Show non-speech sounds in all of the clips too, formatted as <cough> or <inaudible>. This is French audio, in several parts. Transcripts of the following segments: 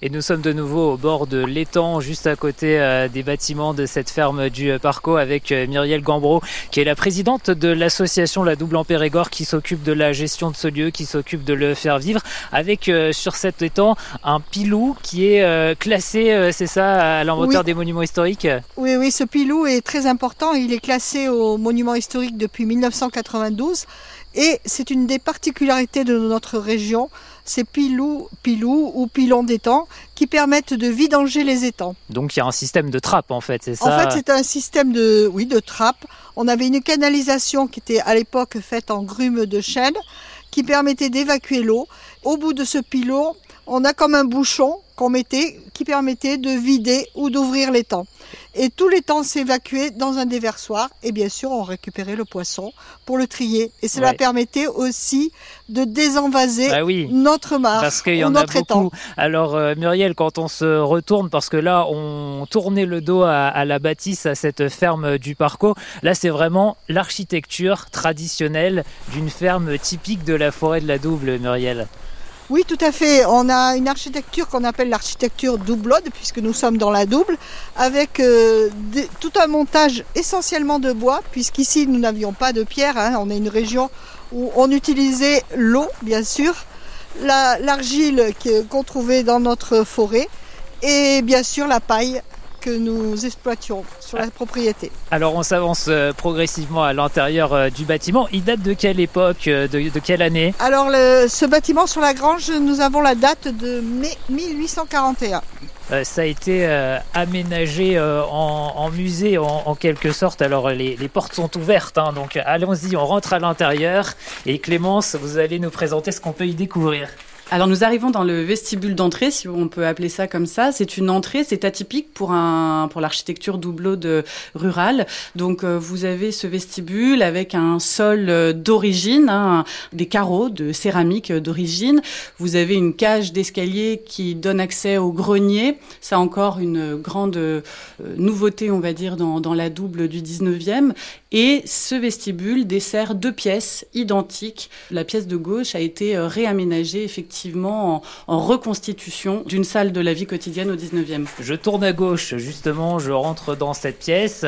Et nous sommes de nouveau au bord de l'étang, juste à côté euh, des bâtiments de cette ferme du euh, Parco, avec euh, Muriel Gambreau, qui est la présidente de l'association La Double en Périgord, qui s'occupe de la gestion de ce lieu, qui s'occupe de le faire vivre, avec sur cet étang un pilou qui est classé, c'est ça, à l'inventaire des monuments historiques? Oui, oui, ce pilou est très important. Il est classé au monument historique depuis 1992 et c'est une des particularités de notre région, ces pilous, pilous ou pilons d'étang qui permettent de vidanger les étangs. Donc il y a un système de trappe en fait, c'est ça En fait, c'est un système de, oui, de trappe. On avait une canalisation qui était à l'époque faite en grume de chêne qui permettait d'évacuer l'eau. Au bout de ce pilon, on a comme un bouchon qu'on mettait qui permettait de vider ou d'ouvrir l'étang. Et tout l'étang s'évacuait dans un déversoir et bien sûr on récupérait le poisson pour le trier. Et cela permettait aussi de désenvaser bah notre mare parce qu'il y en a beaucoup. Alors euh, Muriel, quand on se retourne, parce que là on tournait le dos à, la bâtisse, à cette ferme du Parco, là c'est vraiment l'architecture traditionnelle d'une ferme typique de la forêt de la Double, Muriel. Oui, tout à fait. On a une architecture qu'on appelle l'architecture doublode, puisque nous sommes dans la double, avec euh, tout un montage essentiellement de bois, puisqu'ici nous n'avions pas de pierre. Hein. On est une région où on utilisait l'eau, bien sûr, l'argile qu'on trouvait dans notre forêt, et bien sûr la paille que nous exploitions sur la propriété. Alors on s'avance euh, progressivement à l'intérieur euh, du bâtiment. Il date de quelle époque, euh, de, quelle année? Alors ce bâtiment sur la grange, nous avons la date de mai 1841. ça a été aménagé en, musée en, quelque sorte. Alors les, portes sont ouvertes, hein. donc allons-y, on rentre à l'intérieur. Et Clémence, vous allez nous présenter ce qu'on peut y découvrir. Alors nous arrivons dans le vestibule d'entrée, si on peut appeler ça comme ça. C'est une entrée, c'est atypique pour un pour l'architecture doubleau de rurale. Donc euh, vous avez ce vestibule avec un sol euh, d'origine, hein, des carreaux de céramique d'origine. Vous avez une cage d'escalier qui donne accès au grenier. C'est encore une grande euh, nouveauté, on va dire, dans, dans la double du 19e. Et ce vestibule dessert deux pièces identiques. La pièce de gauche a été réaménagée effectivement en, reconstitution d'une salle de la vie quotidienne au 19e. Je tourne à gauche, justement, je rentre dans cette pièce.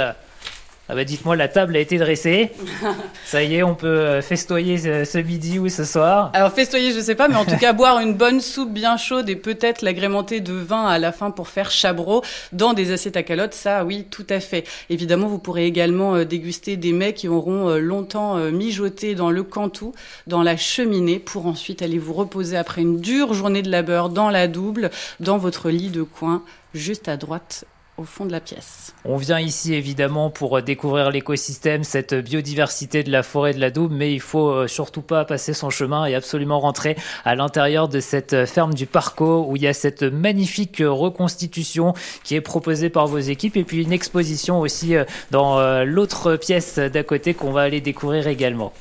Ah bah dites-moi, la table a été dressée. <laughs> Ça y est, on peut euh, festoyer ce, midi ou ce soir. Alors festoyer, je sais pas, mais en tout cas boire une bonne soupe bien chaude et peut-être l'agrémenter de vin à la fin pour faire chabreau dans des assiettes à calotte, ça oui, tout à fait. Évidemment, vous pourrez également euh, déguster des mets qui auront euh, longtemps mijoté dans le cantou, dans la cheminée, pour ensuite aller vous reposer après une dure journée de labeur dans la double, dans votre lit de coin, juste à droite fond de la pièce. On vient ici évidemment pour découvrir l'écosystème, cette biodiversité de la forêt de la Double, mais il faut euh, surtout pas passer son chemin et absolument rentrer à l'intérieur de cette ferme du Parco où il y a cette magnifique reconstitution qui est proposée par vos équipes et puis une exposition aussi euh, dans euh, l'autre pièce d'à côté qu'on va aller découvrir également.